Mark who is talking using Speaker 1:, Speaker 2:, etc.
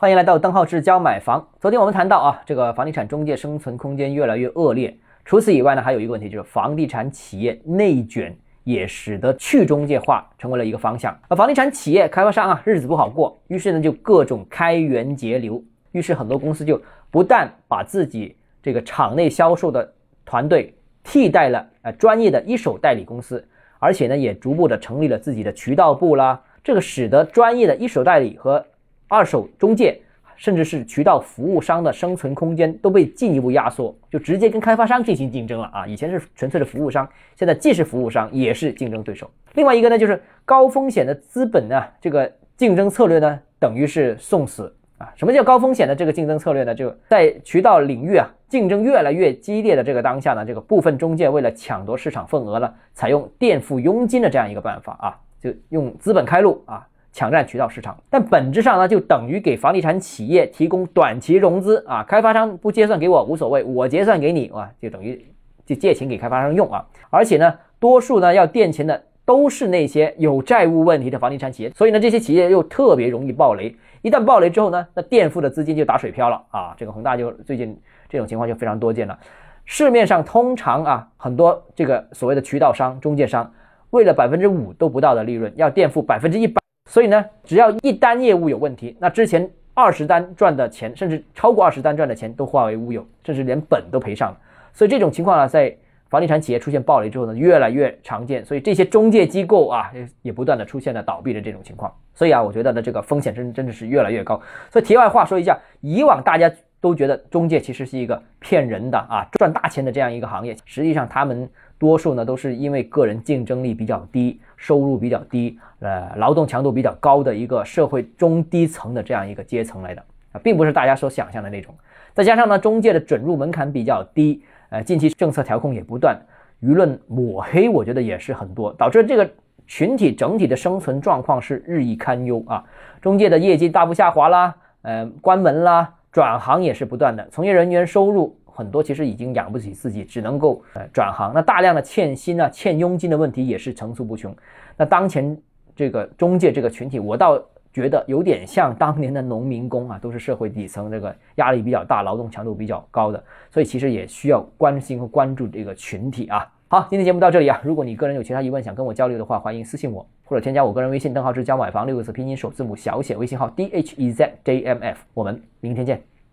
Speaker 1: 欢迎来到邓浩志教买房。昨天我们谈到啊，这个房地产中介生存空间越来越恶劣。除此以外呢，还有一个问题就是房地产企业内卷也使得去中介化成为了一个方向。而房地产企业开发商啊，日子不好过，于是呢就各种开源节流。于是很多公司就不但把自己这个场内销售的团队替代了呃专业的一手代理公司，而且呢也逐步的成立了自己的渠道部啦。这个使得专业的一手代理和二手中介，甚至是渠道服务商的生存空间都被进一步压缩，就直接跟开发商进行竞争了啊！以前是纯粹的服务商，现在既是服务商也是竞争对手。另外一个呢，就是高风险的资本呢，这个竞争策略呢，等于是送死啊！什么叫高风险的这个竞争策略呢？就在渠道领域啊，竞争越来越激烈的这个当下呢，这个部分中介为了抢夺市场份额呢，采用垫付佣金的这样一个办法啊，就用资本开路啊。抢占渠道市场，但本质上呢，就等于给房地产企业提供短期融资啊。开发商不结算给我无所谓，我结算给你啊，就等于就借钱给开发商用啊。而且呢，多数呢要垫钱的都是那些有债务问题的房地产企业，所以呢，这些企业又特别容易暴雷。一旦暴雷之后呢，那垫付的资金就打水漂了啊。这个恒大就最近这种情况就非常多见了。市面上通常啊，很多这个所谓的渠道商、中介商，为了百分之五都不到的利润，要垫付百分之一。所以呢，只要一单业务有问题，那之前二十单赚的钱，甚至超过二十单赚的钱都化为乌有，甚至连本都赔上了。所以这种情况呢，在房地产企业出现暴雷之后呢，越来越常见。所以这些中介机构啊，也也不断的出现了倒闭的这种情况。所以啊，我觉得呢，这个风险真真的是越来越高。所以题外话说一下，以往大家都觉得中介其实是一个骗人的啊，赚大钱的这样一个行业，实际上他们。多数呢都是因为个人竞争力比较低，收入比较低，呃，劳动强度比较高的一个社会中低层的这样一个阶层来的啊，并不是大家所想象的那种。再加上呢，中介的准入门槛比较低，呃，近期政策调控也不断，舆论抹黑，我觉得也是很多，导致这个群体整体的生存状况是日益堪忧啊。中介的业绩大幅下滑啦，呃，关门啦，转行也是不断的，从业人员收入。很多其实已经养不起自己，只能够呃转行。那大量的欠薪啊、欠佣金的问题也是层出不穷。那当前这个中介这个群体，我到觉得有点像当年的农民工啊，都是社会底层，这个压力比较大、劳动强度比较高的，所以其实也需要关心和关注这个群体啊。好，今天节目到这里啊。如果你个人有其他疑问想跟我交流的话，欢迎私信我或者添加我个人微信：邓浩志教买房六个字拼音首字母小写，微信号 d h e z j m f。我们明天见。